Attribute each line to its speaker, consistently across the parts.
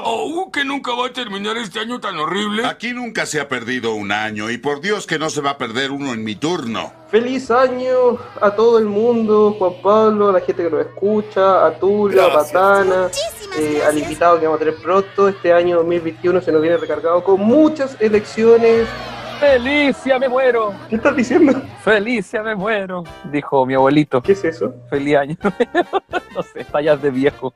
Speaker 1: Oh, que nunca va a terminar este año tan horrible.
Speaker 2: Aquí nunca se ha perdido un año y por Dios que no se va a perder uno en mi turno.
Speaker 3: Feliz año a todo el mundo, Juan Pablo, a la gente que nos escucha, a Tula, a Patana, eh, al invitado que vamos a tener pronto. Este año 2021 se nos viene recargado con muchas elecciones.
Speaker 4: Felicia, me muero.
Speaker 3: ¿Qué estás diciendo?
Speaker 4: Felicia, me muero, dijo mi abuelito.
Speaker 3: ¿Qué es eso?
Speaker 4: Feliz año. no sé, tallas de viejo.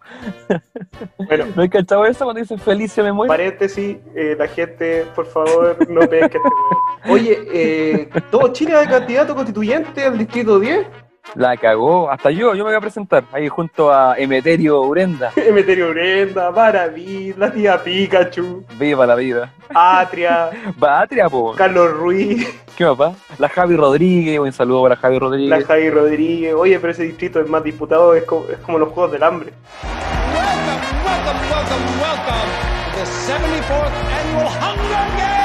Speaker 3: Bueno,
Speaker 4: ¿No hay cachado eso cuando dicen Felicia, me muero?
Speaker 3: paréntesis, eh, la gente, por favor, no pesque este. Oye, eh, ¿todo Chile hay candidato constituyente al distrito 10?
Speaker 4: La cagó. Hasta yo, yo me voy a presentar ahí junto a Emeterio Urenda.
Speaker 3: Emeterio Brenda, Maraví, la tía Pikachu,
Speaker 4: Viva la vida.
Speaker 3: Atria,
Speaker 4: Patria, po.
Speaker 3: Carlos Ruiz,
Speaker 4: ¿Qué papá? La Javi Rodríguez, un saludo para Javi Rodríguez.
Speaker 3: la Javi Rodríguez. Oye, pero ese distrito es más diputado, es como, es como los Juegos del Hambre.
Speaker 5: Welcome, welcome, welcome, welcome to the 74th Annual Hunger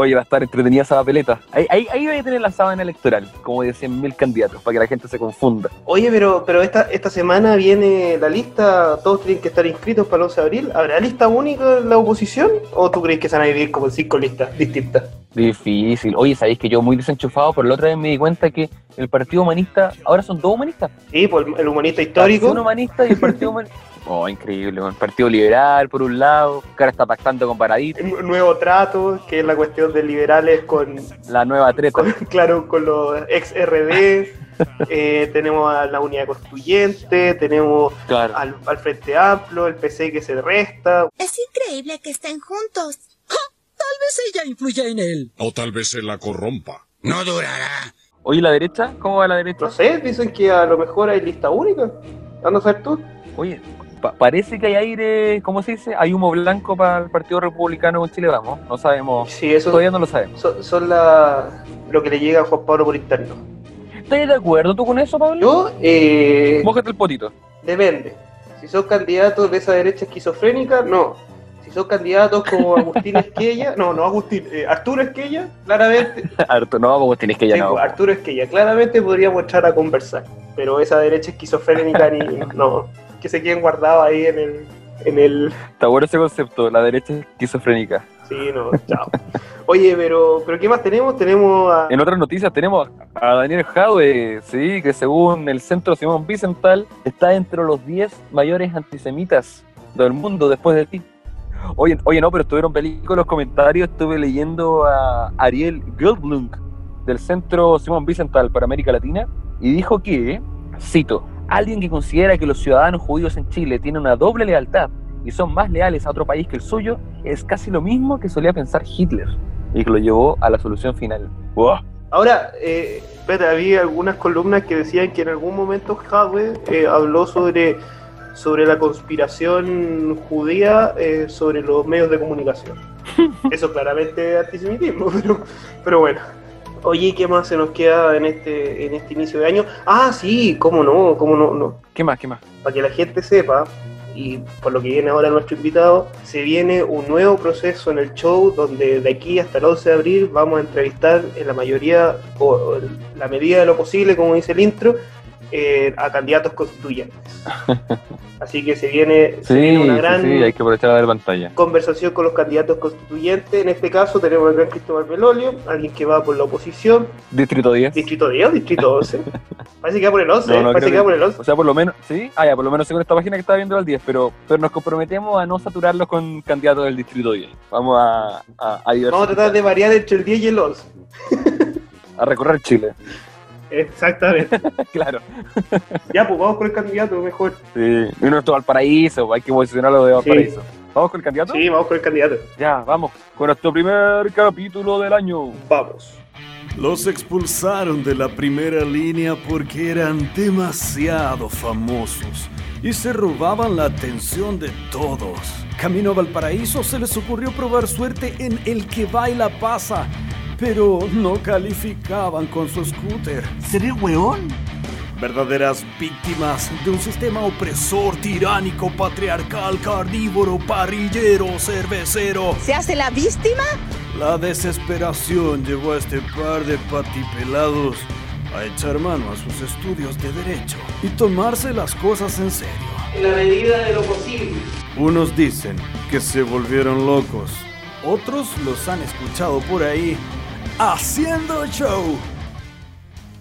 Speaker 4: Oye, va a estar entretenida esa papeleta. Ahí, ahí, ahí voy a tener la sábana electoral, como de 100.000 candidatos, para que la gente se confunda.
Speaker 3: Oye, pero, pero esta, esta semana viene la lista, todos tienen que estar inscritos para el 11 de abril. ¿Habrá lista única en la oposición? ¿O tú crees que se van a dividir como en cinco listas distintas?
Speaker 4: Difícil. Oye, sabéis que yo muy desenchufado, pero la otra vez me di cuenta que el Partido Humanista, ahora son dos humanistas.
Speaker 3: Sí, pues el, humanista
Speaker 4: Un
Speaker 3: histórico.
Speaker 4: humanista y el Partido Humanista. Oh, increíble. El Partido Liberal, por un lado, que ahora está pactando con Paradito,
Speaker 3: el nuevo trato, que es la cuestión de liberales con,
Speaker 4: la nueva treta.
Speaker 3: con- claro, con los ex RD. Eh, tenemos a la unidad constituyente, tenemos
Speaker 4: Claro.
Speaker 3: al, al Frente Amplio, el PC que se resta.
Speaker 6: Es increíble que estén juntos.
Speaker 5: Tal vez ella influya en él.
Speaker 1: O tal vez se la corrompa.
Speaker 2: No durará.
Speaker 4: Oye, ¿la derecha? ¿Cómo va la derecha?
Speaker 3: No sé, dicen que a lo mejor hay lista única. ¿Anda a saber tú?
Speaker 4: Oye, pa- parece que hay aire, ¿cómo se dice? Hay humo blanco para el Partido Republicano con Chile, vamos. No sabemos.
Speaker 3: Sí, eso
Speaker 4: Todavía no lo sabemos.
Speaker 3: son, son la, lo que le llega a Juan Pablo por interno.
Speaker 4: ¿Estás de acuerdo tú con eso, Pablo?
Speaker 3: Yo, eh,
Speaker 4: Mójate el potito.
Speaker 3: depende. Si son candidatos de esa derecha esquizofrénica, no. Si son candidatos como Agustín Esquella, no, no Agustín, eh, Arturo Esquella, claramente,
Speaker 4: Arturo, no, ya
Speaker 3: sí,
Speaker 4: no.
Speaker 3: Arturo Esquella, claramente podríamos entrar a conversar. Pero esa derecha esquizofrénica, ni, no, que se queden guardados ahí en el, en el,
Speaker 4: Está bueno ese concepto, la derecha esquizofrénica.
Speaker 3: sí, no, chao. Oye, pero, pero ¿qué más tenemos? Tenemos a,
Speaker 4: En otras noticias tenemos a Daniel Jadwe, sí, que según el Centro Simón Bicental está entre los 10 mayores antisemitas del mundo después de ti. Oye, oye, no, pero estuvieron películas los comentarios, estuve leyendo a Ariel Goldblum del Centro Simón Bicental para América Latina y dijo que, cito, alguien que considera que los ciudadanos judíos en Chile tienen una doble lealtad y son más leales a otro país que el suyo, es casi lo mismo que solía pensar Hitler y que lo llevó a la solución final. ¡Wow!
Speaker 3: Ahora, eh, había algunas columnas que decían que en algún momento Jadwe eh, habló sobre, sobre la conspiración judía eh, sobre los medios de comunicación. Eso claramente es antisemitismo, pero, pero bueno. Oye, ¿qué más se nos queda en este, en este inicio de año? Ah, sí, cómo no, cómo no, no.
Speaker 4: ¿Qué más? ¿Qué más?
Speaker 3: Para que la gente sepa, y por lo que viene ahora nuestro invitado, se viene un nuevo proceso en el show donde de aquí hasta el 11 de abril vamos a entrevistar en la mayoría, o, en la medida de lo posible, como dice el intro, eh, a candidatos constituyentes. Así que se viene, se viene una gran
Speaker 4: sí, hay que aprovechar a ver pantalla.
Speaker 3: conversación con los candidatos constituyentes. En este caso tenemos al gran Cristóbal Belolio, alguien que va por la oposición,
Speaker 4: Distrito 10.
Speaker 3: distrito 10 o distrito 11. Parece que va por el 11,
Speaker 4: No, no,
Speaker 3: parece que va por el 11.
Speaker 4: O sea, por lo menos, sí, ah, ya, por lo menos según esta página que estaba viendo al 10, pero, pero nos comprometemos a no saturarlos con candidatos del Distrito 10. Vamos a, a, a
Speaker 3: Vamos a tratar de variar entre el 10 y el 11.
Speaker 4: a recorrer Chile.
Speaker 3: Exactamente.
Speaker 4: claro.
Speaker 3: Ya, pues vamos con el candidato mejor.
Speaker 4: Sí. Y nuestro Valparaíso, hay que posicionarlo de Valparaíso. ¿Vamos con el candidato?
Speaker 3: Sí, vamos con el candidato.
Speaker 4: Ya, vamos. Con nuestro primer capítulo del año.
Speaker 3: Vamos.
Speaker 7: Los expulsaron de la primera línea porque eran demasiado famosos y se robaban la atención de todos. Camino a Valparaíso se les ocurrió probar suerte en el que baila pasa, pero no calificaban con su scooter.
Speaker 8: ¿Seré hueón?
Speaker 7: Verdaderas víctimas de un sistema opresor, tiránico, patriarcal, carnívoro, parrillero, cervecero.
Speaker 6: ¿Se hace la víctima?
Speaker 7: La desesperación llevó a este par de patipelados a echar mano a sus estudios de derecho y tomarse las cosas en serio.
Speaker 3: En la medida de lo posible,
Speaker 7: Unos dicen que se volvieron locos, otros los han escuchado por ahí haciendo show.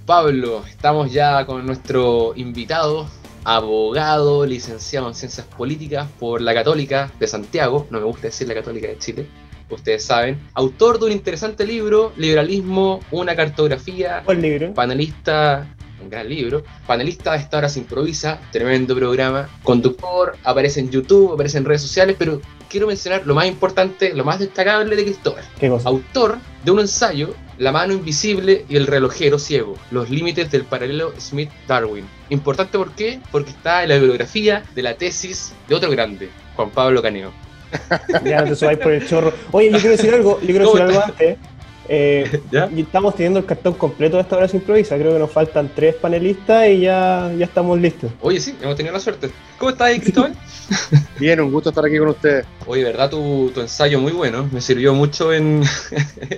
Speaker 9: Pablo, estamos ya con nuestro invitado, abogado, licenciado en Ciencias Políticas por la Católica de Santiago, no me gusta decir la Católica de Chile, ustedes saben, autor de un interesante libro, Liberalismo, una cartografía,
Speaker 10: ¿Cuál libro?
Speaker 9: panelista, un gran libro, panelista de esta hora se improvisa, tremendo programa, conductor, aparece en YouTube, aparece en redes sociales, pero quiero mencionar lo más importante, lo más destacable de Cristóbal,
Speaker 10: ¿Qué cosa?
Speaker 9: autor de un ensayo, La mano invisible y el relojero ciego, los límites del paralelo Smith-Darwin. Importante ¿por qué? Porque está en la bibliografía de la tesis de otro grande, Juan Pablo Caneo.
Speaker 10: Ya no te subáis por el chorro. Oye, yo quiero decir algo, yo quiero
Speaker 9: ¿Cómo
Speaker 10: decir algo antes. Eh,
Speaker 9: ¿Ya?
Speaker 10: y estamos teniendo el cartón completo de esta hora se improvisa. Creo que nos faltan tres panelistas y ya, ya estamos listos.
Speaker 9: Oye, sí, hemos tenido la suerte. ¿Cómo estás ahí, Cristóbal?
Speaker 11: Bien, un gusto estar aquí con ustedes.
Speaker 9: Oye, verdad, tu, tu ensayo muy bueno. Me sirvió mucho en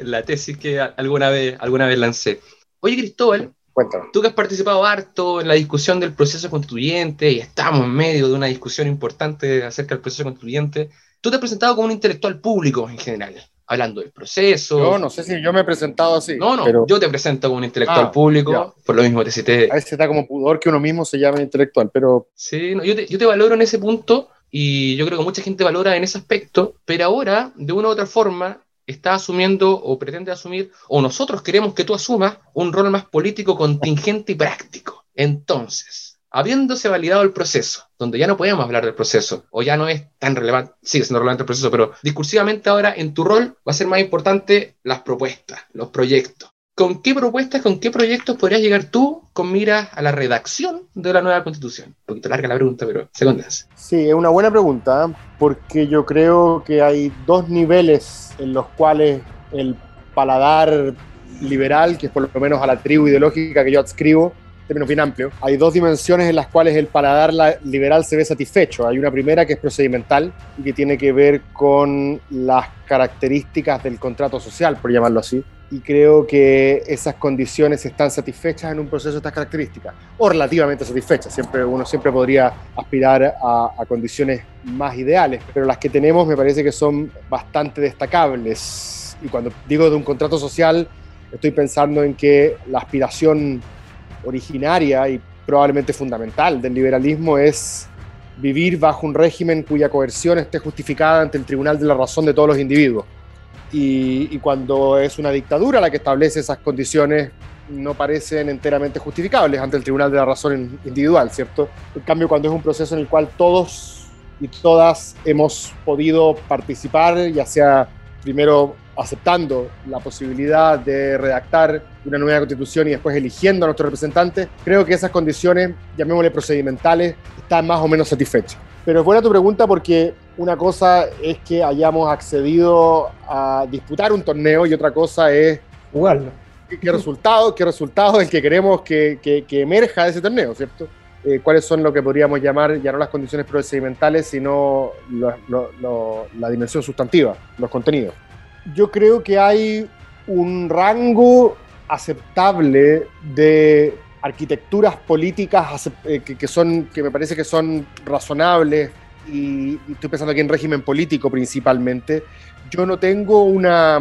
Speaker 9: la tesis que alguna vez, alguna vez lancé. Oye, Cristóbal,
Speaker 11: Cuéntame.
Speaker 9: tú que has participado harto en la discusión del proceso constituyente y estamos en medio de una discusión importante acerca del proceso constituyente, tú te has presentado como un intelectual público en general, hablando del proceso.
Speaker 11: Yo no sé si yo me he presentado así.
Speaker 9: no, no,
Speaker 11: pero
Speaker 9: yo te presento como un intelectual
Speaker 11: Ah,
Speaker 9: público,
Speaker 11: ya.
Speaker 9: por lo mismo te cité
Speaker 11: a veces da como pudor que uno mismo se llame intelectual, pero
Speaker 9: Sí, no, yo, te, yo te valoro en ese punto y yo creo que mucha gente valora en ese aspecto, pero ahora, de una u otra forma, está asumiendo o pretende asumir, o nosotros queremos que tú asumas un rol más político, contingente y práctico. Entonces, habiéndose validado el proceso, donde ya no podemos hablar del proceso, o ya no es tan relevante, sigue siendo relevante el proceso, pero discursivamente ahora en tu rol va a ser más importante las propuestas, los proyectos. ¿Con qué propuestas, con qué proyectos podrías llegar tú con miras a la redacción de la nueva constitución? Un poquito larga la pregunta, pero se condensa.
Speaker 11: sí, es una buena pregunta, porque yo creo que hay dos niveles en los cuales el paladar liberal, que es por lo menos a la tribu ideológica que yo adscribo, términos bien amplios, hay dos dimensiones en las cuales el paladar la- liberal se ve satisfecho. Hay una primera que es procedimental y que tiene que ver con las características del contrato social, por llamarlo así. Y creo que esas condiciones están satisfechas en un proceso de estas características, o relativamente satisfechas. Siempre, uno siempre podría aspirar a, a condiciones más ideales, pero las que tenemos me parece que son bastante destacables. Y cuando digo de un contrato social, estoy pensando en que la aspiración originaria y probablemente fundamental del liberalismo es vivir bajo un régimen cuya coerción esté justificada ante el tribunal de la razón de todos los individuos. Y, cuando es una dictadura la que establece esas condiciones, no parecen enteramente justificables ante el tribunal de la razón individual, ¿cierto? En cambio, cuando es un proceso en el cual todos y todas hemos podido participar, ya sea primero aceptando la posibilidad de redactar una nueva constitución y después eligiendo a nuestros representantes, creo que esas condiciones, llamémosle procedimentales, están más o menos satisfechas. Pero es buena tu pregunta porque una cosa es que hayamos accedido a disputar un torneo y otra cosa es
Speaker 10: Jugarlo.
Speaker 11: qué, resultado, qué resultado es el que queremos que, que- que emerja de ese torneo, ¿cierto? Eh, ¿Cuáles son lo que podríamos llamar ya no las condiciones procedimentales, sino lo- lo- lo- la dimensión sustantiva, los contenidos? Yo creo que hay un rango aceptable de arquitecturas políticas eh, que, son, que me parece que son razonables, y, estoy pensando aquí en régimen político principalmente, yo no tengo una,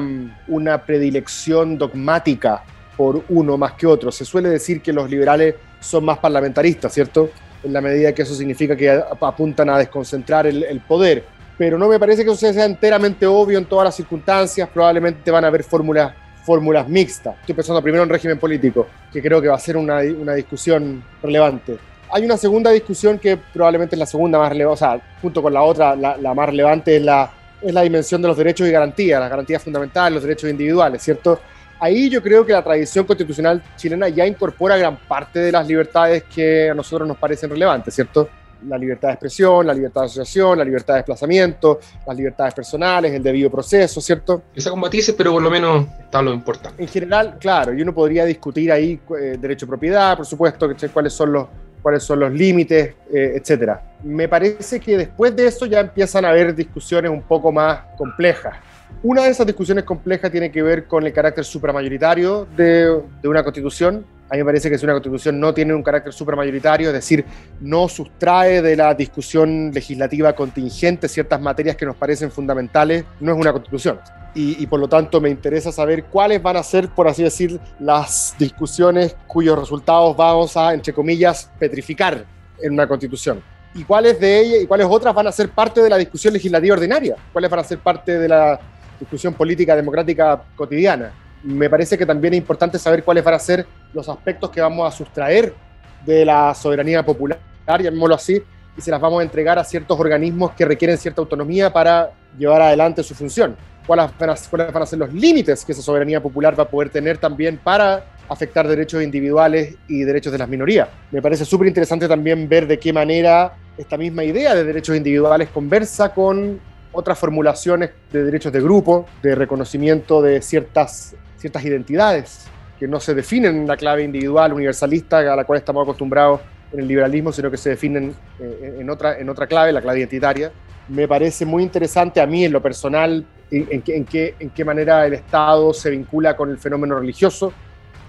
Speaker 11: una predilección dogmática por uno más que otro. Se suele decir que los liberales son más parlamentaristas, ¿cierto? En la medida que eso significa que apuntan a desconcentrar el poder. Pero no me parece que eso sea enteramente obvio en todas las circunstancias. Probablemente van a haber fórmulas fórmulas mixtas. Estoy pensando primero en régimen político, que creo que va a ser una, una discusión relevante. Hay una segunda discusión que probablemente es la segunda más relevante, o sea, junto con la otra, la, la más relevante es la, es la dimensión de los derechos y garantías, las garantías fundamentales, los derechos individuales, ¿cierto? Ahí yo creo que la tradición constitucional chilena ya incorpora gran parte de las libertades que a nosotros nos parecen relevantes, ¿cierto? La libertad de expresión, la libertad de asociación, la libertad de desplazamiento, las libertades personales, el debido proceso, ¿cierto?
Speaker 9: Quizá con matices, pero por lo menos está lo importante.
Speaker 11: En general, claro, y uno podría discutir ahí eh, derecho a propiedad, por supuesto, cuáles son los, cuáles son los límites, eh, etcétera. Me parece que después de eso ya empiezan a haber discusiones un poco más complejas. Una de esas discusiones complejas tiene que ver con el carácter supramayoritario de, de una constitución A mí me parece que si una constitución no tiene un carácter supermayoritario, es decir, no sustrae de la discusión legislativa contingente ciertas materias que nos parecen fundamentales, no es una constitución. Y, y, por lo tanto me interesa saber cuáles van a ser, por así decir, las discusiones cuyos resultados vamos a, entre comillas, petrificar en una constitución. Y cuáles de ellas y cuáles otras van a ser parte de la discusión legislativa ordinaria, cuáles van a ser parte de la discusión política democrática cotidiana me parece que también es importante saber cuáles van a ser los aspectos que vamos a sustraer de la soberanía popular, llamémoslo así, y se las vamos a entregar a ciertos organismos que requieren cierta autonomía para llevar adelante su función. ¿Cuáles van, a, cuáles van a ser los límites que esa soberanía popular va a poder tener también para afectar derechos individuales y derechos de las minorías? Me parece súper interesante también ver de qué manera esta misma idea de derechos individuales conversa con otras formulaciones de derechos de grupo, de reconocimiento de ciertas ciertas identidades que no se definen en la clave individual, universalista, a la cual estamos acostumbrados en el liberalismo, sino que se definen eh, en otra, en otra clave, la clave identitaria. Me parece muy interesante a mí en lo personal en, en, qué, en qué manera el Estado se vincula con el fenómeno religioso,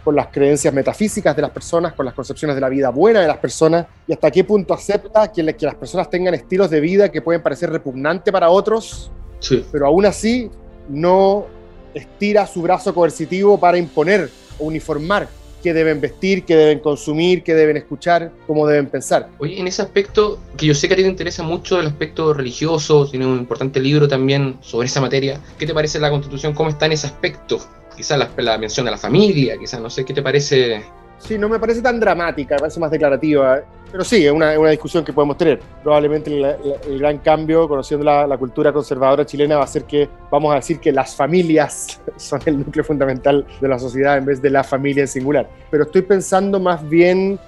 Speaker 11: con las creencias metafísicas de las personas, con las concepciones de la vida buena de las personas, y hasta qué punto acepta que, que las personas tengan estilos de vida que pueden parecer repugnantes para otros, sí. pero aún así no estira su brazo coercitivo para imponer o uniformar qué deben vestir, qué deben consumir, qué deben escuchar, cómo deben pensar.
Speaker 9: Oye, en ese aspecto, que yo sé que a ti te interesa mucho el aspecto religioso, tiene un importante libro también sobre esa materia, ¿qué te parece la constitución? ¿Cómo está en ese aspecto? Quizás la, la mención a la familia, quizás, no sé, ¿qué te parece
Speaker 11: Sí, no me parece tan dramática, me parece más declarativa. Pero sí, es una, una discusión que podemos tener. Probablemente el, el gran cambio, conociendo la, la, cultura conservadora chilena, va a ser que vamos a decir que las familias son el núcleo fundamental de la sociedad en vez de la familia en singular. Pero estoy pensando más bien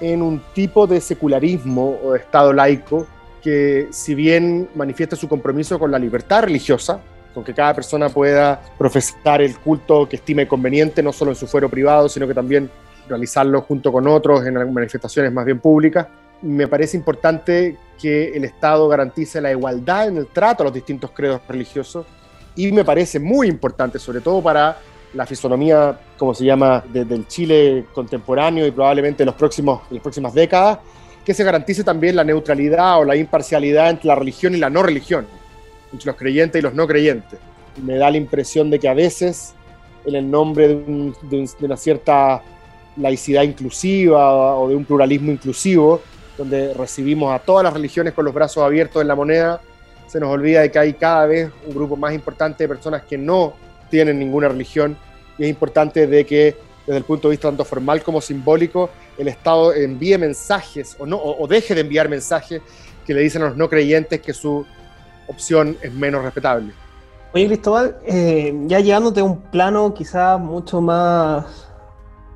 Speaker 11: en un tipo de secularismo o de Estado laico que, si bien manifiesta su compromiso con la libertad religiosa, con que cada persona pueda profesar el culto que estime conveniente, no solo en su fuero privado, sino que también realizarlo junto con otros en manifestaciones más bien públicas. Me parece importante que el Estado garantice la igualdad en el trato a los distintos credos religiosos y me parece muy importante, sobre todo para la fisonomía, como se llama, de, del Chile contemporáneo y probablemente en, los próximos, en las próximas décadas, que se garantice también la neutralidad o la imparcialidad entre la religión y la no religión, entre los creyentes y los no creyentes. Me da la impresión de que a veces, en el nombre de, un, de, un, de una cierta laicidad inclusiva o de un pluralismo inclusivo, donde recibimos a todas las religiones con los brazos abiertos en la moneda, se nos olvida de que hay cada vez un grupo más importante de personas que no tienen ninguna religión y es importante de que desde el punto de vista tanto formal como simbólico el Estado envíe mensajes o, no, o, o deje de enviar mensajes que le dicen a los no creyentes que su opción es menos respetable.
Speaker 3: Oye Cristóbal, eh, ya llevándote a un plano quizás mucho más,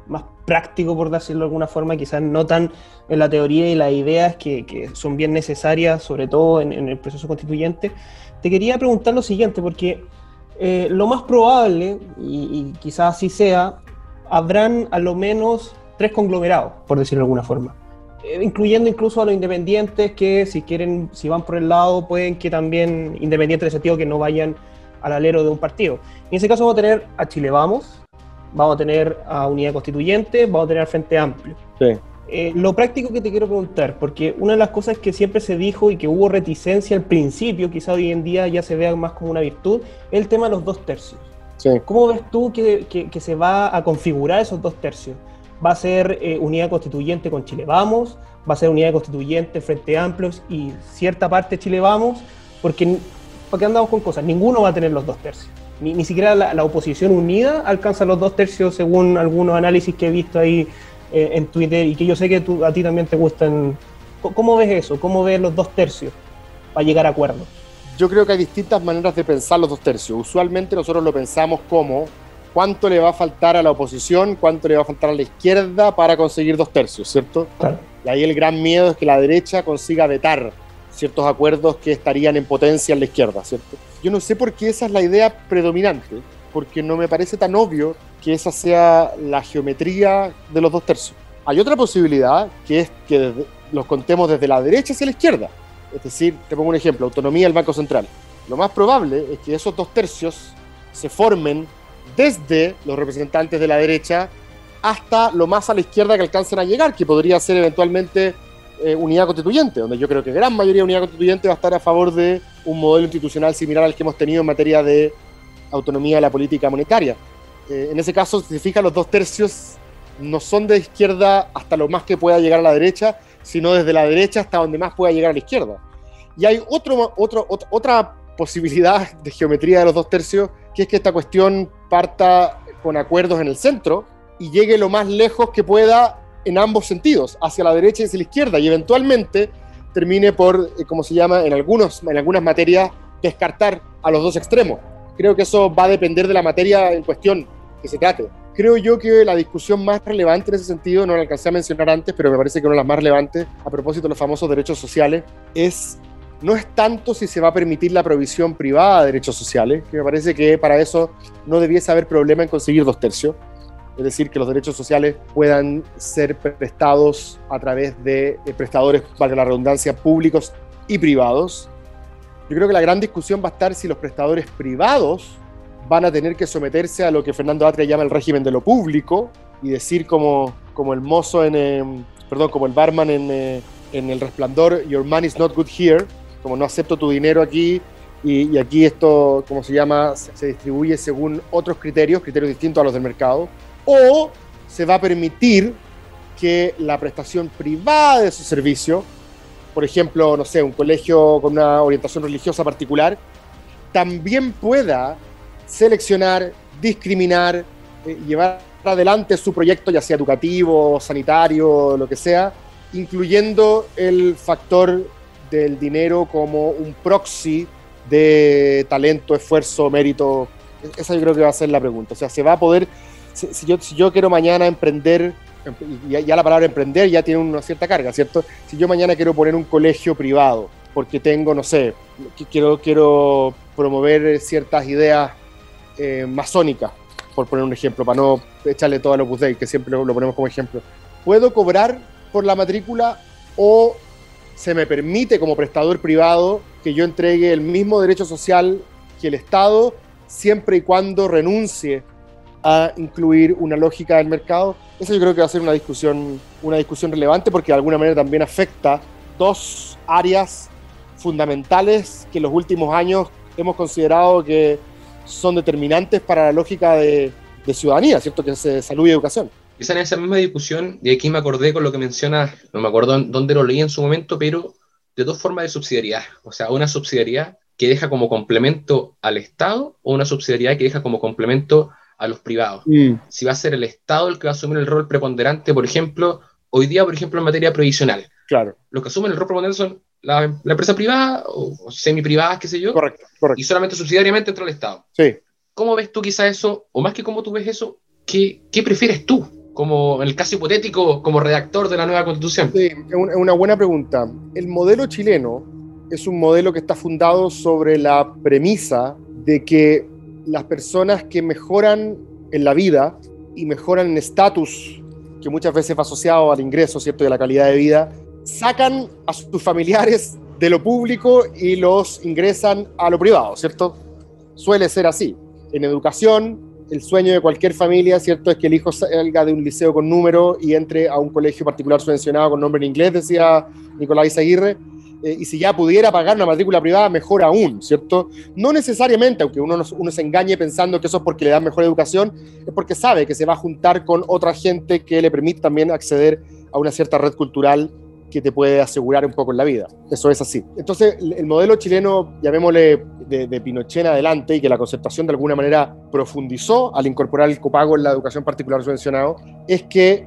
Speaker 3: más práctico, por decirlo de alguna forma, quizás no tan en la teoría y las ideas que, que son bien necesarias, sobre todo en, en, el proceso constituyente, te quería preguntar lo siguiente, porque eh, lo más probable, y, y, quizás así sea, habrán a lo menos tres conglomerados, por decirlo de alguna forma. Eh, incluyendo incluso a los independientes que si quieren, si van por el lado, pueden que también, independientes en el sentido que no vayan al alero de un partido. En ese caso vamos a tener a Chile Vamos, vamos a tener a Unidad Constituyente, vamos a tener al Frente Amplio.
Speaker 11: Sí.
Speaker 3: Eh, lo práctico que te quiero preguntar, porque una de las cosas que siempre se dijo y que hubo reticencia al principio, quizá hoy en día ya se vea más como una virtud, es el tema de los dos tercios.
Speaker 11: Sí.
Speaker 3: ¿Cómo ves tú que, que, que, se va a configurar esos dos tercios? ¿Va a ser eh, unidad constituyente con Chile Vamos? ¿Va a ser unidad constituyente, Frente Amplios y cierta parte Chile Vamos? Porque, porque andamos con cosas, ninguno va a tener los dos tercios. Ni, ni siquiera la, la, oposición unida alcanza los dos tercios según algunos análisis que he visto ahí eh, en Twitter y que yo sé que tú, a ti también te gustan. ¿Cómo ves eso? ¿Cómo ves los dos tercios para llegar a acuerdos?
Speaker 11: Yo creo que hay distintas maneras de pensar los dos tercios. Usualmente nosotros lo pensamos como cuánto le va a faltar a la oposición, cuánto le va a faltar a la izquierda para conseguir dos tercios, ¿cierto?
Speaker 3: Claro.
Speaker 11: Y ahí el gran miedo es que la derecha consiga vetar ciertos acuerdos que estarían en potencia en la izquierda, ¿cierto? Yo no sé por qué esa es la idea predominante, porque no me parece tan obvio que esa sea la geometría de los dos tercios. Hay otra posibilidad, que es que los contemos desde la derecha hacia la izquierda. Es decir, te pongo un ejemplo, autonomía del Banco Central. Lo más probable es que esos dos tercios se formen desde los representantes de la derecha hasta lo más a la izquierda que alcancen a llegar, que podría ser eventualmente eh, unidad constituyente, donde yo creo que gran mayoría de unidad constituyente va a estar a favor de un modelo institucional similar al que hemos tenido en materia de autonomía de la política monetaria. Eh, en ese caso, si se fija, los dos tercios no son de izquierda hasta lo más que pueda llegar a la derecha, sino desde la derecha hasta donde más pueda llegar a la izquierda. Y hay otro, otro, otra posibilidad de geometría de los dos tercios, que es que esta cuestión parta con acuerdos en el centro y llegue lo más lejos que pueda en ambos sentidos, hacia la derecha y hacia la izquierda, y eventualmente termine por, eh, como se llama en, algunos, en algunas materias, descartar a los dos extremos. Creo que eso va a depender de la materia en cuestión que se trate. Creo yo que la discusión más relevante en ese sentido, no la alcancé a mencionar antes, pero me parece que una de las más relevantes, a propósito de los famosos derechos sociales, es no es tanto si se va a permitir la provisión privada de derechos sociales, que me parece que para eso no debiese haber problema en conseguir dos tercios, es decir, que los derechos sociales puedan ser prestados a través de prestadores, valga la redundancia, públicos y privados. Yo creo que la gran discusión va a estar si los prestadores privados van a tener que someterse a lo que Fernando Atria llama el régimen de lo público y decir como, como el mozo en, em, perdón, como el barman en, eh, en El Resplandor, Your money is not good here, como no acepto tu dinero aquí y, y aquí esto, como se llama, se distribuye según otros criterios, criterios distintos a los del mercado, o se va a permitir que la prestación privada de su servicio, por ejemplo, no sé, un colegio con una orientación religiosa particular, también pueda seleccionar, discriminar, eh, llevar adelante su proyecto, ya sea educativo, sanitario, lo que sea, incluyendo el factor del dinero como un proxy de talento, esfuerzo, mérito. Esa yo creo que va a ser la pregunta. O sea, se va a poder, si, yo quiero mañana emprender, ya, ya la palabra emprender ya tiene una cierta carga, ¿cierto? Si yo mañana quiero poner un colegio privado, porque tengo, no sé, quiero, quiero promover ciertas ideas eh, masónicas, por poner un ejemplo, para no echarle todo al Opus Dei, que siempre lo, lo ponemos como ejemplo. ¿Puedo cobrar por la matrícula o se me permite como prestador privado que yo entregue el mismo derecho social que el Estado siempre y cuando renuncie a incluir una lógica del mercado. Eso yo creo que va a ser una discusión, una discusión relevante porque de alguna manera también afecta dos áreas fundamentales que en los últimos años hemos considerado que son determinantes para la lógica de, ciudadanía, ¿cierto? Que es salud y educación.
Speaker 9: Quizá en esa misma discusión, y aquí me acordé con lo que mencionas, no me acuerdo dónde lo leí en su momento, pero de dos formas de subsidiariedad. O sea, una subsidiariedad que deja como complemento al Estado o una subsidiariedad que deja como complemento a los privados.
Speaker 11: Mm.
Speaker 9: Si va a ser el Estado el que va a asumir el rol preponderante, por ejemplo, hoy día, por ejemplo, en materia provisional.
Speaker 11: Claro.
Speaker 9: Los que asumen el rol preponderante son la, la empresa privada o, semi-privadas, qué sé yo,
Speaker 11: Correcto, correcto.
Speaker 9: y solamente subsidiariamente entra el Estado.
Speaker 11: Sí.
Speaker 9: ¿Cómo ves tú quizá eso, o más que cómo tú ves eso, qué, qué prefieres tú, como en el caso hipotético, como redactor de la nueva constitución?
Speaker 11: Sí, es una buena pregunta. El modelo chileno es un modelo que está fundado sobre la premisa de que las personas que mejoran en la vida y mejoran en estatus, que muchas veces va asociado al ingreso, ¿cierto? Y a la calidad de vida, sacan a sus familiares de lo público y los ingresan a lo privado, ¿cierto? Suele ser así. En educación, el sueño de cualquier familia, ¿cierto? Es que el hijo salga de un liceo con número y entre a un colegio particular subvencionado con nombre en inglés, decía Nicolás Aguirre. Eh, y si ya pudiera pagar una matrícula privada, mejor aún, ¿cierto? No necesariamente, aunque uno, no- uno se engañe pensando que eso es porque le dan mejor educación, es porque sabe que se va a juntar con otra gente que le permite también acceder a una cierta red cultural que te puede asegurar un poco en la vida. Eso es así. Entonces, el modelo chileno, llamémosle de, de Pinochet en adelante, y que la concertación de alguna manera profundizó al incorporar el copago en la educación particular subvencionado, es que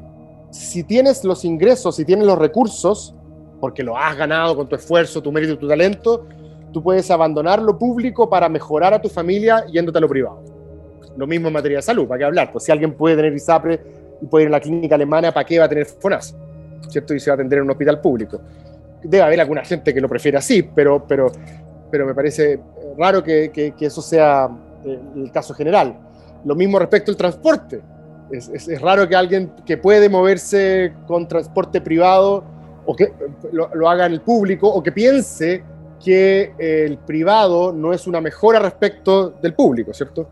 Speaker 11: si tienes los ingresos, si tienes los recursos, porque lo has ganado con tu esfuerzo, tu mérito tu talento, tú puedes abandonar lo público para mejorar a tu familia yéndote a lo privado. Lo mismo en materia de salud, ¿para qué hablar? Pues si alguien puede tener ISAPRE y puede ir a la clínica alemana, ¿para qué va a tener FONAS? ¿Cierto? Y se va a atender en un hospital público. Debe haber alguna gente que lo prefiere así, pero, pero, pero me parece raro que, que- que eso sea eh, el caso general. Lo mismo respecto al transporte. Es, es- es raro que alguien que puede moverse con transporte privado o que lo, lo haga en el público o que piense que el privado no es una mejora respecto del público, ¿cierto?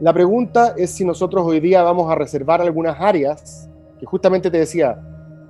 Speaker 11: La pregunta es si nosotros hoy día vamos a reservar algunas áreas que justamente te decía,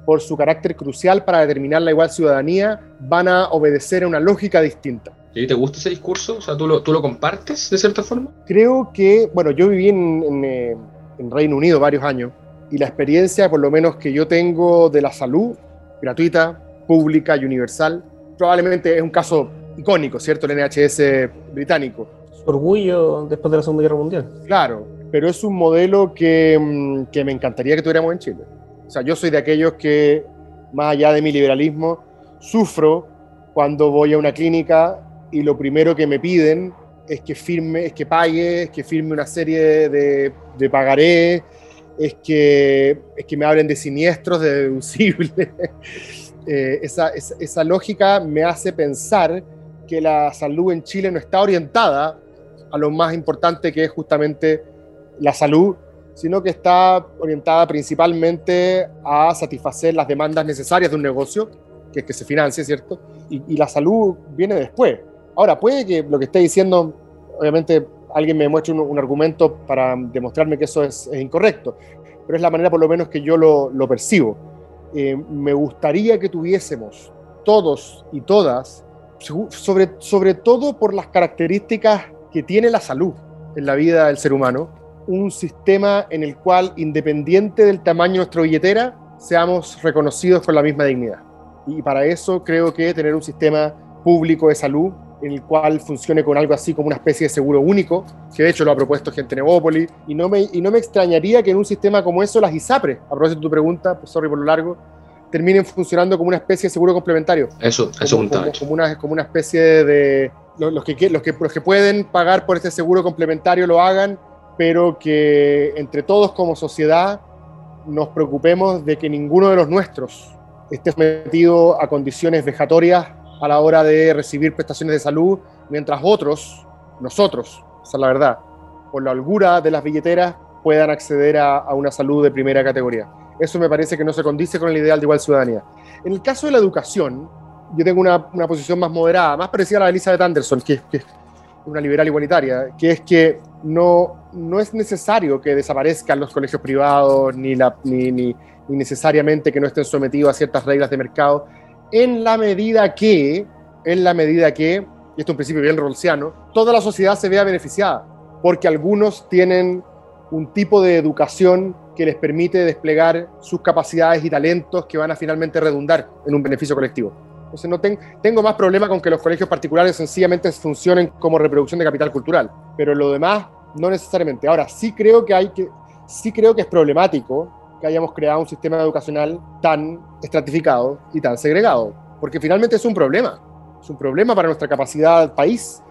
Speaker 11: por su carácter crucial para determinar la igual ciudadanía, van a obedecer a una lógica distinta.
Speaker 9: ¿Y te gusta ese discurso? O sea, ¿tú lo, tú lo compartes de cierta forma?
Speaker 11: Creo que, bueno, yo viví en, en, eh, en Reino Unido varios años y la experiencia, por lo menos que yo tengo de la salud gratuita, pública y universal, probablemente es un caso icónico, ¿cierto? El NHS británico.
Speaker 3: Orgullo después de la Segunda Guerra Mundial.
Speaker 11: Claro, pero es un modelo que, mm, que me encantaría que tuviéramos en Chile. O sea, yo soy de aquellos que, más allá de mi liberalismo, sufro cuando voy a una clínica y lo primero que me piden es que firme, es que pague, es que firme una serie de, de pagaré, es que, es que me hablen de siniestros, de deducibles. eh, esa, esa, esa lógica me hace pensar que la salud en Chile no está orientada a lo más importante que es justamente la salud, sino que está orientada principalmente a satisfacer las demandas necesarias de un negocio, que es que se financie, ¿cierto? Y, y la salud viene después. Ahora, puede que lo que esté diciendo, obviamente alguien me muestre un, un argumento para demostrarme que eso es, incorrecto, pero es la manera por lo menos que yo lo, percibo. Eh, me gustaría que tuviésemos todos y todas, sobre, sobre todo por las características que tiene la salud en la vida del ser humano, un sistema en el cual, independiente del tamaño de nuestra billetera, seamos reconocidos con la misma dignidad. Y para eso creo que tener un sistema público de salud el cual funcione con algo así como una especie de seguro único, que de hecho lo ha propuesto gente en Evópolis, y no me, y no me extrañaría que en un sistema como eso las ISAPRES, a propósito de tu pregunta, pues sorry por lo largo, terminen funcionando como una especie de seguro complementario.
Speaker 9: Eso, eso
Speaker 11: como, como, como, una, como una especie de... Los, los, que, los, que, los que pueden pagar por este seguro complementario lo hagan, pero que entre todos como sociedad nos preocupemos de que ninguno de los nuestros esté sometido a condiciones vejatorias a la hora de recibir prestaciones de salud, mientras otros, nosotros, esa es la verdad, por la holgura de las billeteras, puedan acceder a, una salud de primera categoría. Eso me parece que no se condice con el ideal de igual ciudadanía. En el caso de la educación, yo tengo una, una posición más moderada, más parecida a la de Elizabeth Anderson, que, que es una liberal igualitaria, que es que no, no es necesario que desaparezcan los colegios privados, ni, ni, ni necesariamente que no estén sometidos a ciertas reglas de mercado, en la medida que, en la medida que, y esto es un principio bien rolsiano, toda la sociedad se vea beneficiada, porque algunos tienen un tipo de educación que les permite desplegar sus capacidades y talentos que van a finalmente redundar en un beneficio colectivo. Entonces no ten, tengo más problema con que los colegios particulares sencillamente funcionen como reproducción de capital cultural, pero lo demás no necesariamente. Ahora sí creo que hay que sí creo que es problemático que hayamos creado un sistema educacional tan estratificado y tan segregado, porque finalmente es un problema, es un problema para nuestra capacidad país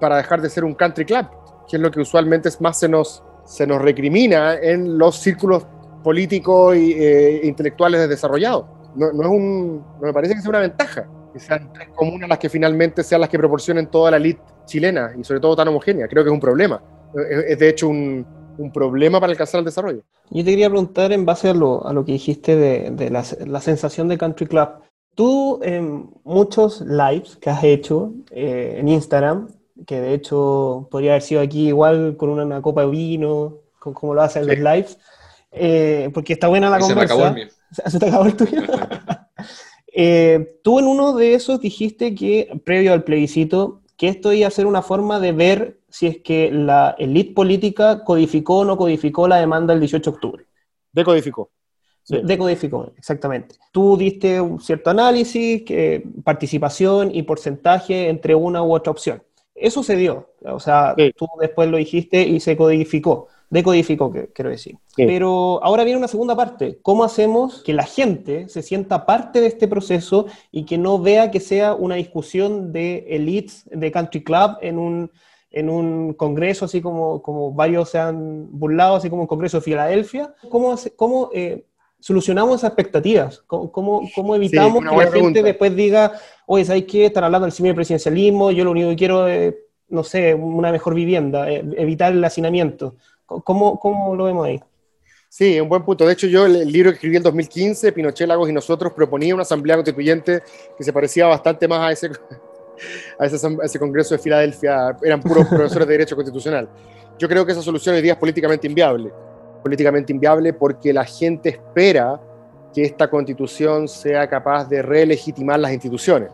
Speaker 11: para dejar de ser un country club, que es lo que usualmente es más se nos, se nos recrimina en los círculos políticos e eh, intelectuales desarrollados. No, no, es un, no me parece que sea una ventaja que sean tres comunas las que finalmente sean las que proporcionen toda la elite chilena y sobre todo tan homogénea. Creo que es un problema. Es, de hecho un, un problema para alcanzar el desarrollo.
Speaker 3: Yo te quería preguntar en base a lo, a lo que dijiste de, de la, la, sensación de Country Club. Tú en muchos lives que has hecho eh, en Instagram, que de hecho podría haber sido aquí igual con una, una copa de vino, con, como lo hacen sí. los lives, eh, porque está buena la
Speaker 9: y
Speaker 3: conversa.
Speaker 9: Se me acabó el mío.
Speaker 3: ¿Se te acabó el tuyo? eh, tú en uno de esos dijiste que, previo al plebiscito, que esto iba a ser una forma de ver si es que la élite política codificó o no codificó la demanda del 18 de octubre.
Speaker 11: Decodificó.
Speaker 3: Sí. Decodificó, exactamente. Tú diste un cierto análisis, que, participación y porcentaje entre una u otra opción. Eso se dio, o sea, sí. tú después lo dijiste y se codificó, decodificó, quiero decir. Sí. Pero ahora viene una segunda parte. ¿Cómo hacemos que la gente se sienta parte de este proceso y que no vea que sea una discusión de elites de country club en un en un congreso, así como, como varios se han burlado, así como un congreso de Filadelfia. ¿Cómo, cómo eh, solucionamos esas expectativas? ¿Cómo, cómo, cómo evitamos sí, que la gente después diga, oye, ¿sabes qué? Están hablando del semipresidencialismo, yo lo único que quiero es, no sé, una mejor vivienda, eh, evitar el hacinamiento. ¿Cómo, ¿Cómo lo vemos ahí?
Speaker 11: Sí, un buen punto. De hecho, yo el, libro que escribí en 2015, Pinochet, Lagos y Nosotros, proponía una asamblea constituyente que se parecía bastante más a ese a ese, a ese, congreso de Filadelfia, eran puros profesores de Derecho Constitucional. Yo creo que esa solución hoy día es políticamente inviable. Políticamente inviable porque la gente espera que esta constitución sea capaz de relegitimar las instituciones.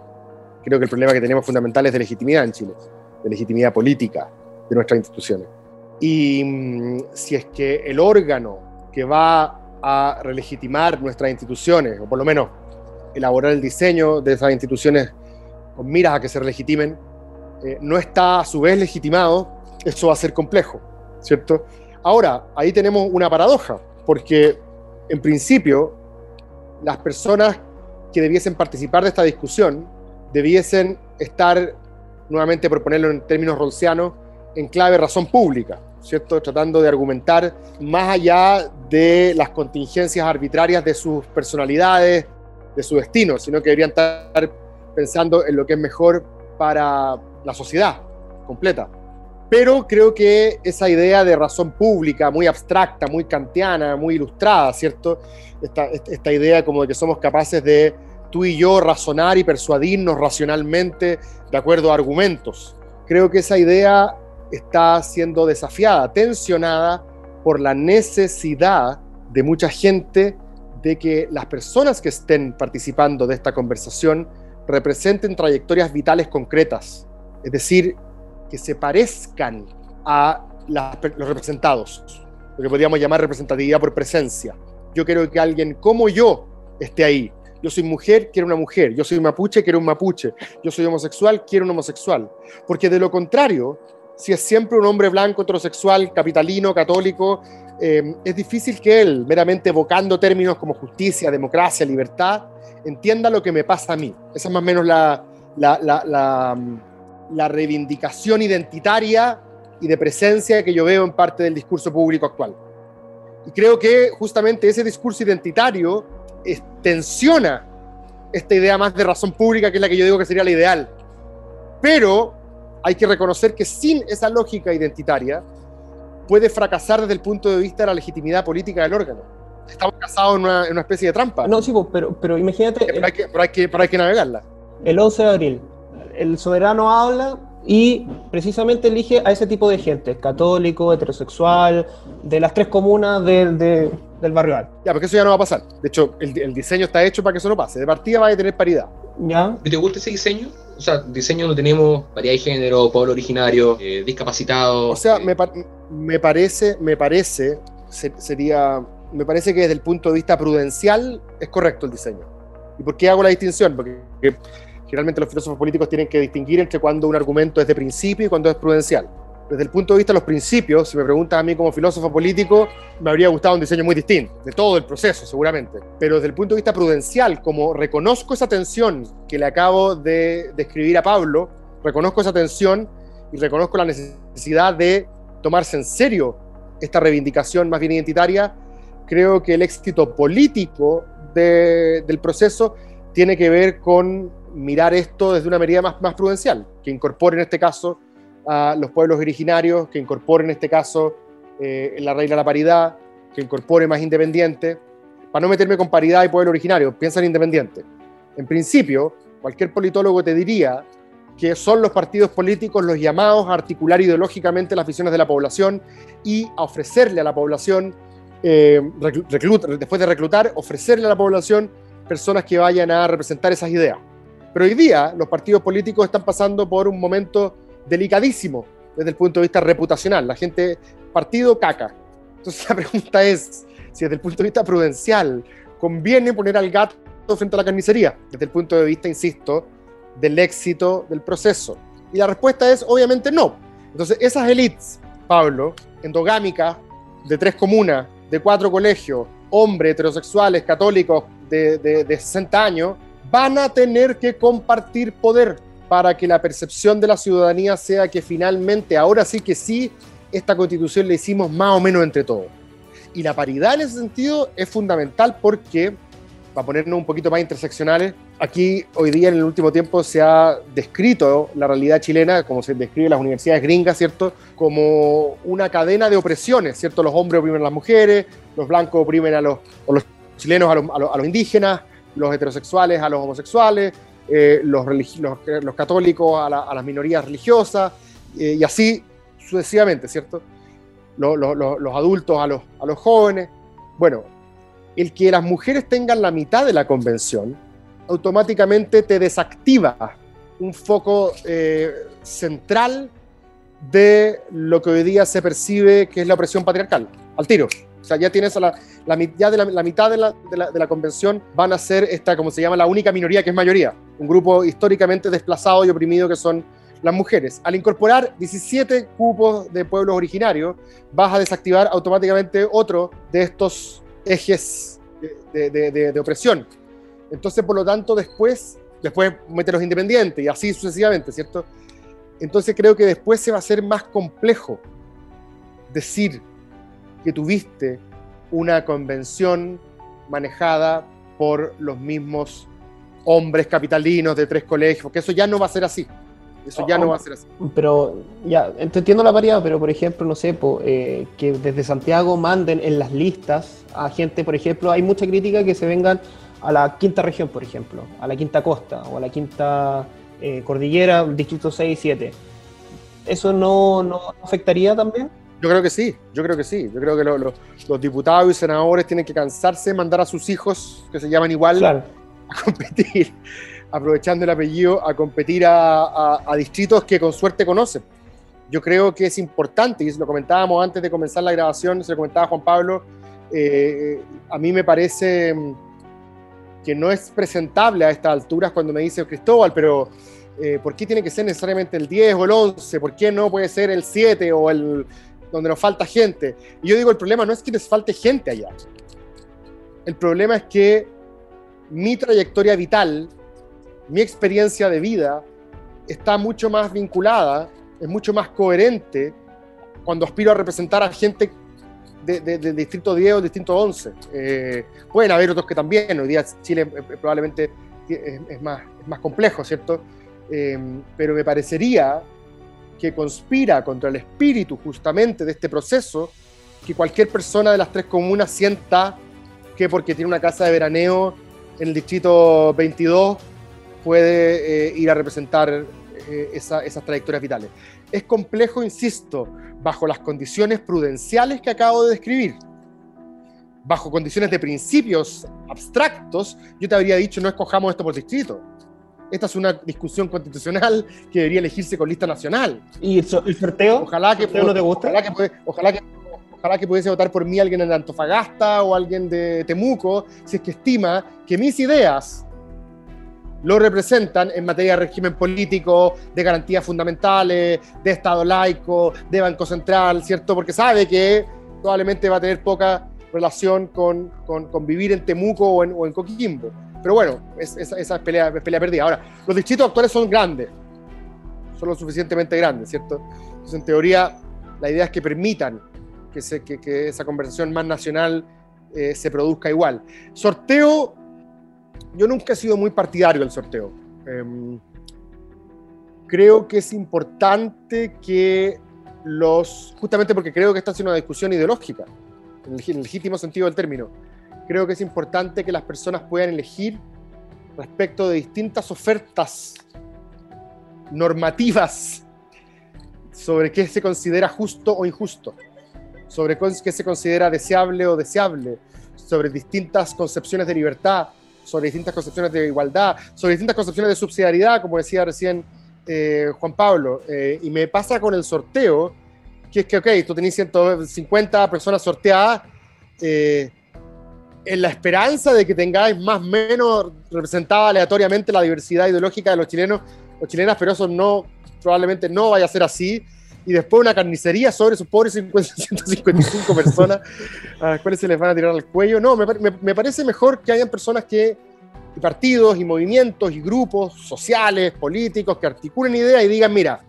Speaker 11: Creo que el problema que tenemos fundamental es de legitimidad en Chile, de legitimidad política de nuestras instituciones. Y mm, si es que el órgano que va a relegitimar nuestras instituciones, o por lo menos elaborar el diseño de esas instituciones miras a que se relegitimen, eh, no está a su vez legitimado, eso va a ser complejo, ¿cierto? Ahora, ahí tenemos una paradoja, porque en principio las personas que debiesen participar de esta discusión debiesen estar, nuevamente por ponerlo en términos ronsianos, en clave razón pública, ¿cierto? Tratando de argumentar más allá de las contingencias arbitrarias de sus personalidades, de su destino, sino que deberían estar pensando en lo que es mejor para la sociedad completa. Pero creo que esa idea de razón pública, muy abstracta, muy kantiana, muy ilustrada, ¿cierto? Esta, esta idea como de que somos capaces de tú y yo razonar y persuadirnos racionalmente de acuerdo a argumentos. Creo que esa idea está siendo desafiada, tensionada por la necesidad de mucha gente de que las personas que estén participando de esta conversación representen trayectorias vitales concretas, es decir, que se parezcan a los representados, lo que podríamos llamar representatividad por presencia. Yo quiero que alguien como yo esté ahí. Yo soy mujer, quiero una mujer. Yo soy mapuche, quiero un mapuche. Yo soy homosexual, quiero un homosexual. Porque de lo contrario, si es siempre un hombre blanco, heterosexual, capitalino, católico, eh, es difícil que él, meramente evocando términos como justicia, democracia, libertad, entienda lo que me pasa a mí. Esa es más o menos la, la, reivindicación identitaria y de presencia que yo veo en parte del discurso público actual. Y creo que justamente ese discurso identitario tensiona esta idea más de razón pública, que es la que yo digo que sería la ideal. Pero hay que reconocer que sin esa lógica identitaria puede fracasar desde el punto de vista de la legitimidad política del órgano. Estamos casados en una, en una especie de trampa.
Speaker 3: No, sí, pero, pero imagínate...
Speaker 11: Pero hay, que, pero, hay que, pero hay que navegarla.
Speaker 3: El 11 de abril, el soberano habla y precisamente elige a ese tipo de gente, católico, heterosexual, de las tres comunas de, del barrio alto.
Speaker 11: Ya, porque eso ya no va a pasar. De hecho, el, el, diseño está hecho para que eso no pase. De partida va a tener paridad.
Speaker 3: ¿Ya?
Speaker 9: ¿Te gusta ese diseño? O sea, diseño donde tenemos variedad de género, pueblo originario, eh, discapacitado.
Speaker 11: O sea,
Speaker 9: eh,
Speaker 11: me, me, parece, me parece, sería, me parece que desde el punto de vista prudencial es correcto el diseño. ¿Y por qué hago la distinción? Porque generalmente los filósofos políticos tienen que distinguir entre cuando un argumento es de principio y cuando es prudencial desde el punto de vista de los principios, si me preguntas a mí como filósofo político, me habría gustado un diseño muy distinto, de todo el proceso seguramente. Pero desde el punto de vista prudencial, como reconozco esa tensión que le acabo de describir a Pablo, reconozco esa tensión y reconozco la necesidad de tomarse en serio esta reivindicación más bien identitaria, creo que el éxito político del proceso tiene que ver con mirar esto desde una medida más, más prudencial, que incorpore en este caso a los pueblos originarios, que incorpore en este caso eh, la regla de la paridad, que incorpore más independiente. Para no meterme con paridad y pueblo originario, piensa en independiente. En principio, cualquier politólogo te diría que son los partidos políticos los llamados a articular ideológicamente las visiones de la población y a ofrecerle a la población, eh, después de reclutar, ofrecerle a la población personas que vayan a representar esas ideas. Pero hoy día los partidos políticos están pasando por un momento delicadísimo desde el punto de vista reputacional. La gente, partido caca. Entonces la pregunta es si desde el punto de vista prudencial conviene poner al gato frente a la carnicería, desde el punto de vista, insisto, del éxito del proceso. Y la respuesta es obviamente no. Entonces esas élites, Pablo, endogámicas, de tres comunas, de cuatro colegios, hombres heterosexuales, católicos de, de, de 60 años, van a tener que compartir poder para que la percepción de la ciudadanía sea que finalmente, ahora sí que sí, esta constitución la hicimos más o menos entre todos. Y la paridad en ese sentido es fundamental porque, para ponernos un poquito más interseccionales, aquí hoy día en el último tiempo se ha descrito la realidad chilena, como se describe en las universidades gringas, ¿cierto? Como una cadena de opresiones, ¿cierto? Los hombres oprimen a las mujeres, los blancos oprimen a los, chilenos a los indígenas, los heterosexuales a los homosexuales, eh, los, católicos a, las minorías religiosas, eh, y así sucesivamente, ¿cierto? lo- lo- lo- los adultos a los, a los jóvenes. Bueno, el que las mujeres tengan la mitad de la convención automáticamente te desactiva un foco eh, central de lo que hoy día se percibe que es la opresión patriarcal, al tiro. O sea, ya tienes la, ya de la, mitad de la, de, la, convención van a ser esta, como se llama, la única minoría que es mayoría, un grupo históricamente desplazado y oprimido que son las mujeres. Al incorporar 17 cupos de pueblos originarios, vas a desactivar automáticamente otro de estos ejes de- de opresión. Entonces, por lo tanto, después, después mete los independientes y así sucesivamente, ¿cierto? Entonces creo que después se va a hacer más complejo decir que tuviste una convención manejada por los mismos hombres capitalinos de tres colegios, porque eso ya no va a ser así. Eso ya no va a ser así.
Speaker 3: Pero ya, ent- entiendo la variedad, pero por ejemplo, no sé, eh, que desde Santiago manden en las listas a gente, por ejemplo, hay mucha crítica que se vengan a la quinta región, por ejemplo, a la quinta costa o a la quinta eh, cordillera, distrito 6 y 7. ¿Eso no, no afectaría también?
Speaker 11: Yo creo que sí, yo creo que sí. Yo creo que lo- lo- los diputados y senadores tienen que cansarse de mandar a sus hijos, que se llaman igual,
Speaker 3: Claro.
Speaker 11: a competir, aprovechando el apellido, a competir a, a- a distritos que con suerte conocen. Yo creo que es importante, y lo comentábamos antes de comenzar la grabación, se lo comentaba Juan Pablo, eh, a mí me parece mm, que no es presentable a estas alturas cuando me dice Cristóbal, pero eh, ¿por qué tiene que ser necesariamente el 10 o el 11? ¿Por qué no puede ser el 7 o el donde nos falta gente? Y yo digo, el problema no es que les falte gente allá. El problema es que mi trayectoria vital, mi experiencia de vida, está mucho más vinculada, es mucho más coherente cuando aspiro a representar a gente de- de- distrito 10 o distrito 11. Eh, pueden haber otros que también, hoy día Chile eh, eh, probablemente es, es más, es más complejo, ¿cierto? Eh, pero me parecería que conspira contra el espíritu justamente de este proceso que cualquier persona de las tres comunas sienta que porque tiene una casa de veraneo en el distrito 22 puede eh, ir a representar eh, esa- esas trayectorias vitales. Es complejo, insisto, bajo las condiciones prudenciales que acabo de describir. Bajo condiciones de principios abstractos, yo te habría dicho no escojamos esto por distrito. Esta es una discusión constitucional que debería elegirse con lista nacional.
Speaker 3: ¿Y el, so- el sorteo?
Speaker 11: Ojalá que,
Speaker 3: ¿El sorteo no te gusta?
Speaker 11: Ojalá que, ojalá que, ojalá que pudiese votar por mí alguien en Antofagasta o alguien de Temuco, si es que estima que mis ideas lo representan en materia de régimen político, de garantías fundamentales, de Estado laico, de Banco Central, ¿cierto? Porque sabe que probablemente va a tener poca relación con, con- con vivir en Temuco o en, o en Coquimbo. Pero bueno, es- esa, es pelea, pelea perdida. Ahora, los distritos actuales son grandes, son lo suficientemente grandes, ¿cierto? Entonces, en teoría, la idea es que permitan que, se- que- esa conversación más nacional eh, se produzca igual. Sorteo, yo nunca he sido muy partidario del sorteo. Em, creo que es importante que los, justamente porque creo que esta es una discusión ideológica, en el legítimo sentido del término, creo que es importante que las personas puedan elegir respecto de distintas ofertas normativas sobre qué se considera justo o injusto, sobre qué se considera deseable o deseable, sobre distintas concepciones de libertad, sobre distintas concepciones de igualdad, sobre distintas concepciones de subsidiariedad, como decía recién eh, Juan Pablo. Eh, y me pasa con el sorteo, que es que, ok, tú tenés 150 personas sorteadas, eh, en la esperanza de que tengáis más o menos representada aleatoriamente la diversidad ideológica de los chilenos o chilenas, pero eso no, probablemente no vaya a ser así. Y después una carnicería sobre sus pobres 50 155 personas a las cuales se les van a tirar al cuello. No, me, me- me parece mejor que hayan personas que, y partidos y movimientos y grupos sociales, políticos, que articulen ideas y digan, mira,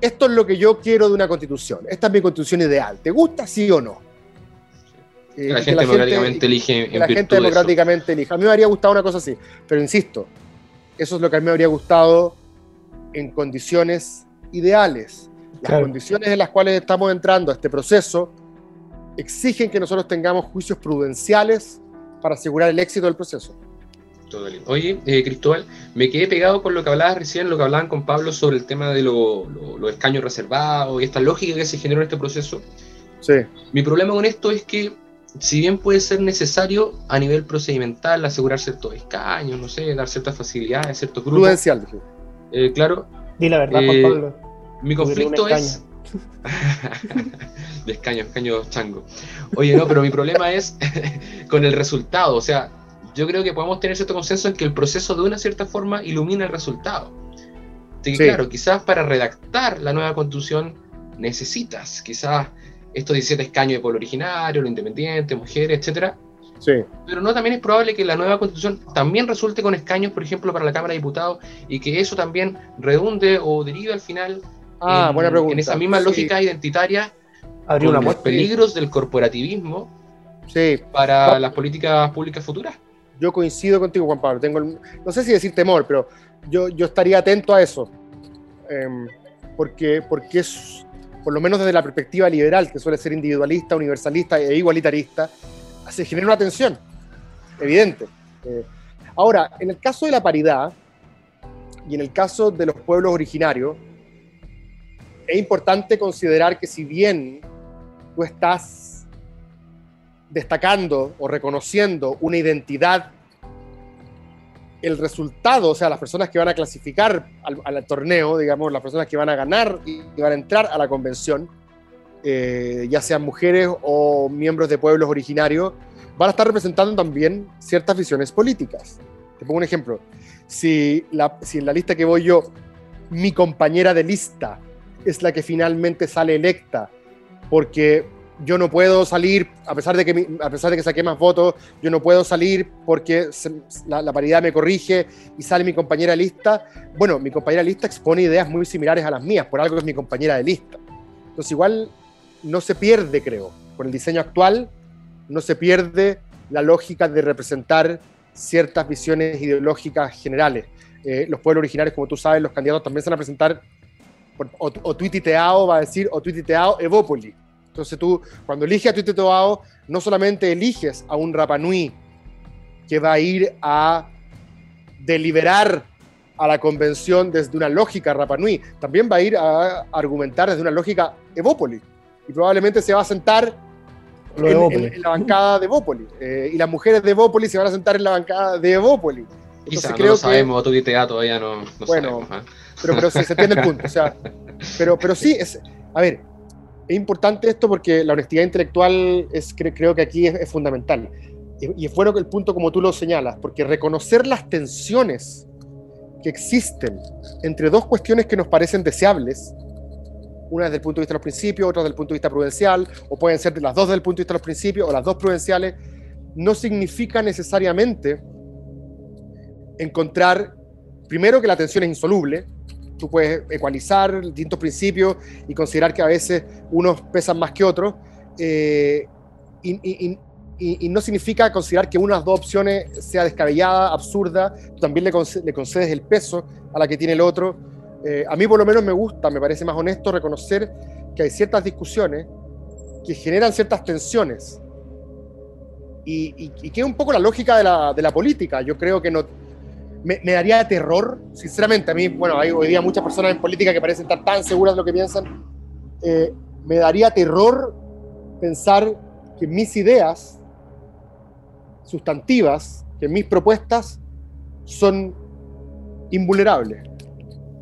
Speaker 11: esto es lo que yo quiero de una constitución, esta es mi constitución ideal, ¿te gusta sí o no? Eh,
Speaker 9: La gente democráticamente elige
Speaker 11: que
Speaker 9: en
Speaker 11: la gente
Speaker 9: de eso.
Speaker 11: democráticamente elija. A mí me habría gustado una cosa así, pero insisto, eso es lo que a mí me habría gustado en condiciones ideales. Las
Speaker 3: Claro.
Speaker 11: condiciones en las cuales estamos entrando a este proceso exigen que nosotros tengamos juicios prudenciales para asegurar el éxito del proceso.
Speaker 9: Oye, eh, Cristóbal, me quedé pegado con lo que hablabas recién, lo que hablaban con Pablo sobre el tema de lo- lo- los escaños reservados y esta lógica que se generó en este proceso.
Speaker 11: Sí.
Speaker 9: Mi problema con esto es que, si bien puede ser necesario a nivel procedimental asegurar ciertos escaños, no sé, dar ciertas facilidades a ciertos grupos, eh, claro,
Speaker 3: Di la verdad,
Speaker 9: Eh,
Speaker 3: Juan Pablo.
Speaker 9: mi conflicto es. de escaño, escaño chango. Oye, no, pero mi problema es con el resultado. O sea, yo creo que podemos tener cierto consenso en que el proceso de una cierta forma ilumina el resultado. Así que,
Speaker 11: Sí.
Speaker 9: claro, quizás para redactar la nueva constitución necesitas quizás estos 17 escaños de pueblo originario, lo independiente, mujeres, etcétera.
Speaker 11: Sí.
Speaker 9: Pero no también es probable que la nueva constitución también resulte con escaños, por ejemplo, para la Cámara de Diputados y que eso también redunde o derive al final
Speaker 11: Ah,
Speaker 9: en,
Speaker 11: buena pregunta.
Speaker 9: en esa misma
Speaker 11: Sí.
Speaker 9: lógica identitaria
Speaker 3: Abrió
Speaker 9: con
Speaker 3: una
Speaker 9: los peligros del corporativismo
Speaker 11: Sí.
Speaker 9: para las políticas públicas futuras.
Speaker 11: Yo coincido contigo, Juan Pablo. Tengo el- no sé si decir temor, pero yo, yo estaría atento a eso. Em, porque, porque es, por lo menos desde la perspectiva liberal, que suele ser individualista, universalista e igualitarista, se genera una tensión, evidente. Eh, ahora, en el caso de la paridad y en el caso de los pueblos originarios, es importante considerar que si bien tú estás destacando o reconociendo una identidad, el resultado, o sea, las personas que van a clasificar al, torneo, digamos, las personas que van a ganar y van a entrar a la convención, eh, ya sean mujeres o miembros de pueblos originarios, van a estar representando también ciertas visiones políticas. Te pongo un ejemplo. Si en la lista que voy yo, mi compañera de lista es la que finalmente sale electa, porque yo no puedo salir, a pesar de que, a pesar de que saqué más votos, yo no puedo salir porque se- la, la paridad me corrige y sale mi compañera lista. Bueno, mi compañera lista expone ideas muy similares a las mías, por algo es mi compañera de lista. Entonces igual no se pierde, creo, con el diseño actual, no se pierde la lógica de representar ciertas visiones ideológicas generales. Eh, los pueblos originarios, como tú sabes, los candidatos también se van a presentar por- o, o tuititeado, va a decir, o tuititeado Evópoli. Entonces tú, cuando eliges a tuititeado, no solamente eliges a un Rapanui que va a ir a deliberar a la convención desde una lógica Rapanui, también va a ir a argumentar desde una lógica Evópoli. Y probablemente se va a sentar en,
Speaker 3: Evópoli.
Speaker 11: en- en la bancada de Evópoli. Eh, y las mujeres de Evópoli se van a sentar en la bancada de Evópoli.
Speaker 9: Quizás no
Speaker 11: creo
Speaker 9: lo
Speaker 11: que-
Speaker 9: sabemos, tu idea todavía no, no
Speaker 11: Bueno,
Speaker 9: sabemos. ¿ah?
Speaker 11: pero, pero sí, se entiende el punto. O sea, pero, pero sí, es, a ver, es importante esto porque la honestidad intelectual es, cre- creo que aquí es, fundamental. Y, es bueno que el punto como tú lo señalas, porque reconocer las tensiones que existen entre dos cuestiones que nos parecen deseables, una desde el punto de vista de los principios, otra desde el punto de vista prudencial, o pueden ser las dos desde el punto de vista de los principios, o las dos prudenciales, no significa necesariamente encontrar, primero que la tensión es insoluble, tú puedes ecualizar distintos principios y considerar que a veces unos pesan más que otros, eh, y, no significa considerar que una de las dos opciones sea descabellada, absurda, también le, conce- le concedes el peso a la que tiene el otro. Eh, a mí por lo menos me gusta, me parece más honesto reconocer que hay ciertas discusiones que generan ciertas tensiones. Y que es un poco la lógica de la, de la política. Yo creo que no, me, me daría terror, sinceramente. A mí, bueno, hay hoy día muchas personas en política que parecen estar tan seguras de lo que piensan. Eh, me daría terror pensar que mis ideas sustantivas, que mis propuestas son invulnerables.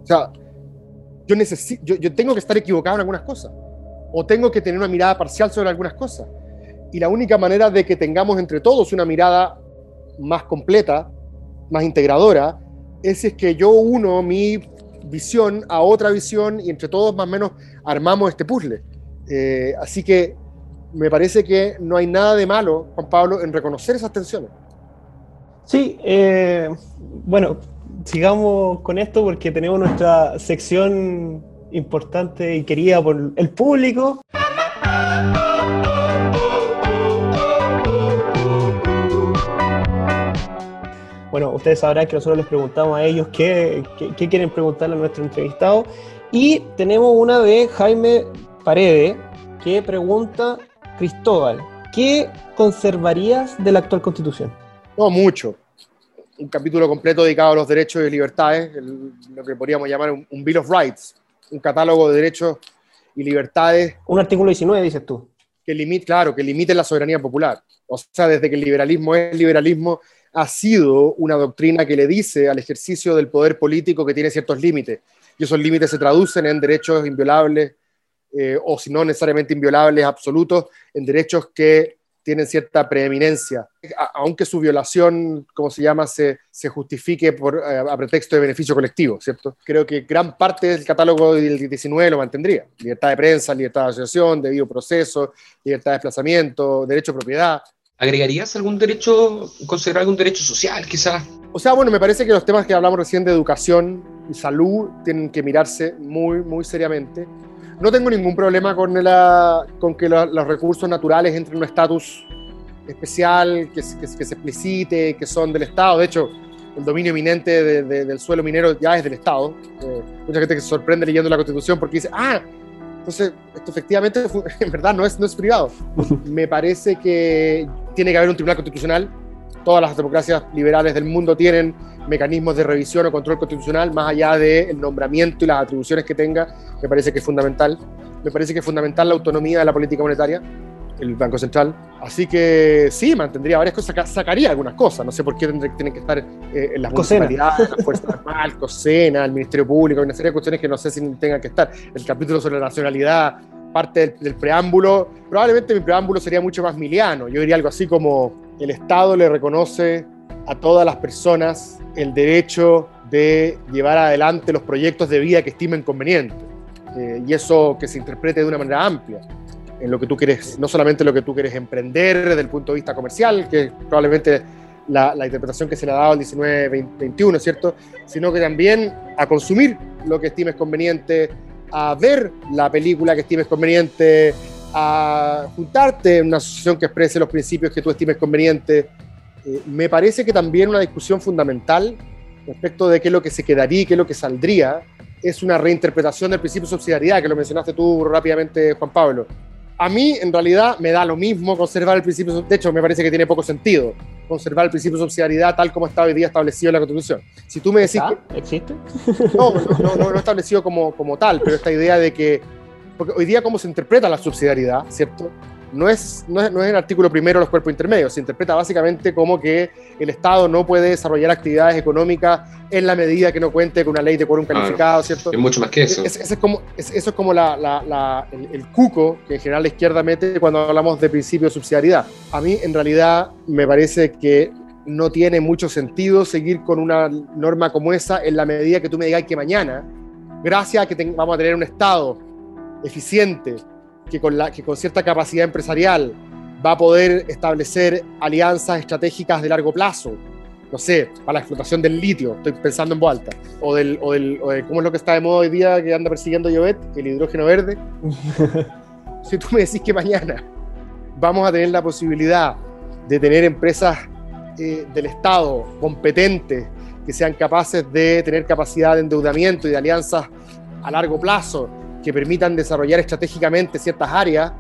Speaker 11: O sea, yo, necesito, yo, yo tengo que estar equivocado en algunas cosas. O tengo que tener una mirada parcial sobre algunas cosas. Y la única manera de que tengamos entre todos una mirada más completa, más integradora, es si es que yo uno mi visión a otra visión y entre todos más o menos armamos este puzzle. Eh, así que me parece que no hay nada de malo, Juan Pablo, en reconocer esas tensiones.
Speaker 3: Sí, eh, bueno, sigamos con esto porque tenemos nuestra sección importante y querida por el público. Bueno, ustedes sabrán que nosotros les preguntamos a ellos qué, qué- qué quieren preguntarle a nuestro entrevistado. Y tenemos una de Jaime Paredes que pregunta, Cristóbal, ¿qué conservarías de la actual constitución?
Speaker 11: No, mucho. un capítulo completo dedicado a los derechos y libertades, el- lo que podríamos llamar un, un Bill of Rights, un catálogo de derechos y libertades
Speaker 3: Un artículo 19, dices tú.
Speaker 11: que limite, claro, que limite la soberanía popular. O sea, desde que el liberalismo es liberalismo, ha sido una doctrina que le dice al ejercicio del poder político que tiene ciertos límites. Y esos límites se traducen en derechos inviolables, eh, o si no necesariamente inviolables absolutos, en derechos que tienen cierta preeminencia, aunque su violación, como se llama, se, se justifique por, eh, a pretexto de beneficio colectivo, ¿cierto? Creo que gran parte del catálogo del 19 lo mantendría. Libertad de prensa, libertad de asociación, debido proceso, libertad de desplazamiento, derecho a propiedad.
Speaker 9: ¿Agregarías algún derecho, considerar algún derecho social, quizás?
Speaker 11: O sea, bueno, me parece que los temas que hablamos recién de educación y salud tienen que mirarse muy, muy seriamente. No tengo ningún problema con, la, con que la- los recursos naturales entren en un estatus especial, que, se- que, se- que se explicite, que son del Estado. De hecho, el dominio eminente de- de- del suelo minero ya es del Estado. Eh, mucha gente que se sorprende leyendo la Constitución porque dice, ah, entonces esto efectivamente en verdad no es, no es privado. Me parece que tiene que haber un tribunal constitucional. Todas las democracias liberales del mundo tienen mecanismos de revisión o control constitucional, más allá del nombramiento y las atribuciones que tenga, me parece que es fundamental. Me parece que es fundamental la autonomía de la política monetaria, el Banco Central. Así que sí, mantendría varias cosas, saca- sacaría algunas cosas. No sé por qué tendré- tienen que estar eh, en las
Speaker 3: Cosena.
Speaker 11: municipalidades, las Fuerzas Armadas, el COSENA, el Ministerio Público, una serie de cuestiones que no sé si tengan que estar. El capítulo sobre la nacionalidad, parte del, preámbulo. Probablemente mi preámbulo sería mucho más miliano. Yo diría algo así como el Estado le reconoce a todas las personas el derecho de llevar adelante los proyectos de vida que estimen convenientes. Eh, y eso que se interprete de una manera amplia en lo que tú quieres, no solamente lo que tú quieres emprender desde el punto de vista comercial, que probablemente la, la interpretación que se le ha dado al 19-21, ¿cierto? Sino que también a consumir lo que estimes conveniente, a ver la película que estimes conveniente, a juntarte en una asociación que exprese los principios que tú estimes conveniente. Eh, me parece que también una discusión fundamental respecto de qué es lo que se quedaría y qué es lo que saldría es una reinterpretación del principio de subsidiariedad, que lo mencionaste tú rápidamente, Juan Pablo. A mí, en realidad, me da lo mismo conservar el principio, de hecho, me parece que tiene poco sentido conservar el principio de subsidiariedad tal como está hoy día establecido en la Constitución. Si tú me decís
Speaker 3: ¿Está?
Speaker 11: que,
Speaker 3: ¿Existe?
Speaker 11: no, no, no, no establecido como, como tal, pero esta idea de que, porque hoy día cómo se interpreta la subsidiariedad, ¿cierto? No es, no es, no es el artículo primero de los cuerpos intermedios, se interpreta básicamente como que el Estado no puede desarrollar actividades económicas en la medida que no cuente con una ley de quórum
Speaker 9: Claro.
Speaker 11: calificado, ¿cierto?
Speaker 9: Es mucho más que eso.
Speaker 11: Es- es como, es- eso es como la, la- la- el, el cuco que en general la izquierda mete cuando hablamos de principio de subsidiariedad. A mí, en realidad, me parece que no tiene mucho sentido seguir con una norma como esa en la medida que tú me digas que mañana, gracias a que vamos a tener un Estado eficiente, que con, la, que con cierta capacidad empresarial va a poder establecer alianzas estratégicas de largo plazo, no sé, para la explotación del litio, estoy pensando en voz o del, o del o de cómo es lo que está de moda hoy día que anda persiguiendo Llobet, el hidrógeno verde. si tú me decís que mañana vamos a tener la posibilidad de tener empresas eh, del Estado competentes que sean capaces de tener capacidad de endeudamiento y de alianzas a largo plazo que permitan desarrollar estratégicamente ciertas áreas,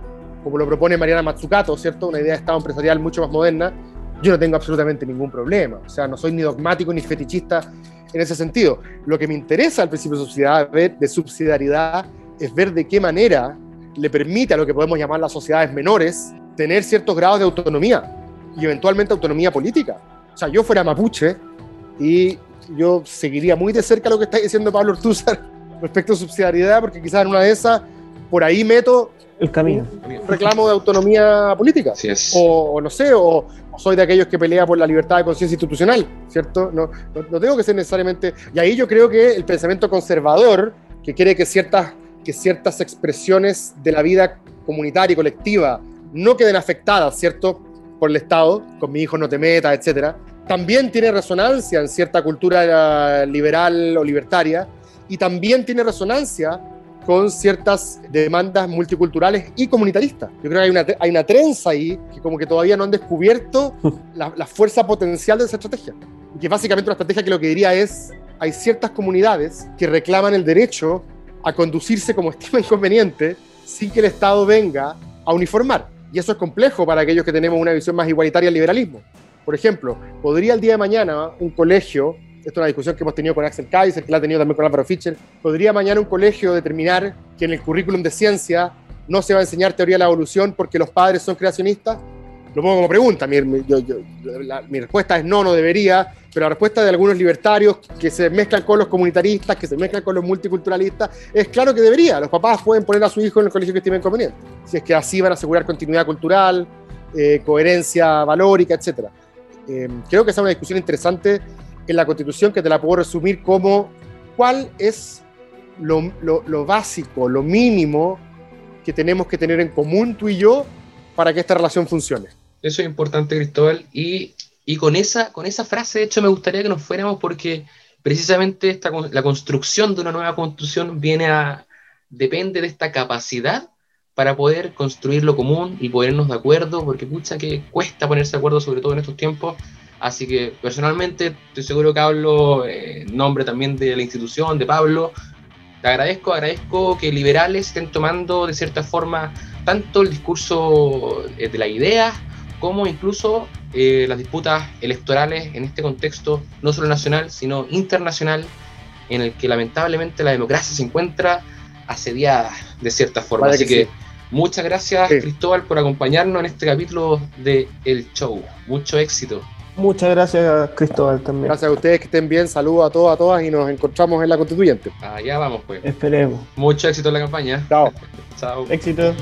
Speaker 11: como lo propone Mariana Mazzucato, ¿cierto? Una idea de Estado empresarial mucho más moderna, yo no tengo absolutamente ningún problema. O sea, no soy ni dogmático ni fetichista en ese sentido. Lo que me interesa al principio de subsidiariedad, de subsidiariedad es ver de qué manera le permite a lo que podemos llamar las sociedades menores tener ciertos grados de autonomía y eventualmente autonomía política. O sea, yo fuera mapuche y yo seguiría muy de cerca lo que está diciendo Pablo Ortúzar respecto a subsidiariedad, porque quizás en una de esas, por ahí meto
Speaker 3: El camino.
Speaker 11: un reclamo de autonomía política.
Speaker 9: Así es.
Speaker 11: O, o no sé, o, o soy de aquellos que pelea por la libertad de conciencia institucional, ¿cierto? No, no, no tengo que ser necesariamente... Y ahí yo creo que el pensamiento conservador, que quiere que ciertas, que ciertas expresiones de la vida comunitaria y colectiva no queden afectadas, ¿cierto? Por el Estado, con mi hijo no te metas, etcétera, también tiene resonancia en cierta cultura eh, liberal o libertaria y también tiene resonancia con ciertas demandas multiculturales y comunitaristas. Yo creo que hay una, hay una trenza ahí que como que todavía no han descubierto la, la fuerza potencial de esa estrategia. Y que es básicamente una estrategia que lo que diría es, hay ciertas comunidades que reclaman el derecho a conducirse como estimen conveniente sin que el Estado venga a uniformar. Y eso es complejo para aquellos que tenemos una visión más igualitaria del liberalismo. Por ejemplo, ¿podría el día de mañana un colegio, esto es una discusión que hemos tenido con Axel Kaiser, que la ha tenido también con Álvaro Fischer, ¿podría mañana un colegio determinar que en el currículum de ciencia no se va a enseñar teoría de la evolución porque los padres son creacionistas? Lo pongo como pregunta, mi, respuesta es no, no debería, pero la respuesta de algunos libertarios que se mezclan con los comunitaristas, que se mezclan con los multiculturalistas, es claro que debería. Los papás pueden poner a su hijo en el colegio que estimen conveniente, si es que así van a asegurar continuidad cultural, eh, coherencia valórica, etc. creo que esa es una discusión interesante en la Constitución que te la puedo resumir como cuál es lo, básico, lo mínimo que tenemos que tener en común tú y yo para que esta relación funcione.
Speaker 9: Eso es importante, Cristóbal. Y, con, esa, con esa frase, de hecho, me gustaría que nos fuéramos porque precisamente esta, la construcción de una nueva constitución viene a, depende de esta capacidad para poder construir lo común y ponernos de acuerdo, porque pucha que cuesta ponerse de acuerdo, sobre todo en estos tiempos. Así que personalmente estoy seguro que hablo eh, en nombre también de la institución, de Pablo. Te agradezco, agradezco que liberales estén tomando de cierta forma tanto el discurso eh, de la idea como incluso eh, las disputas electorales en este contexto no solo nacional, sino internacional, en el que lamentablemente la democracia se encuentra asediada de cierta forma. Así
Speaker 11: que
Speaker 9: que,
Speaker 11: sí.
Speaker 9: muchas gracias,
Speaker 11: Sí.
Speaker 9: Cristóbal, por acompañarnos en este capítulo de El Show. Mucho éxito.
Speaker 3: Muchas gracias, Cristóbal, también.
Speaker 11: Gracias a ustedes que estén bien, saludos a todos, a todas y nos encontramos en la constituyente.
Speaker 9: Allá vamos, pues.
Speaker 3: Esperemos.
Speaker 9: Mucho éxito en la campaña.
Speaker 11: Chao.
Speaker 9: Chao.
Speaker 3: Éxito.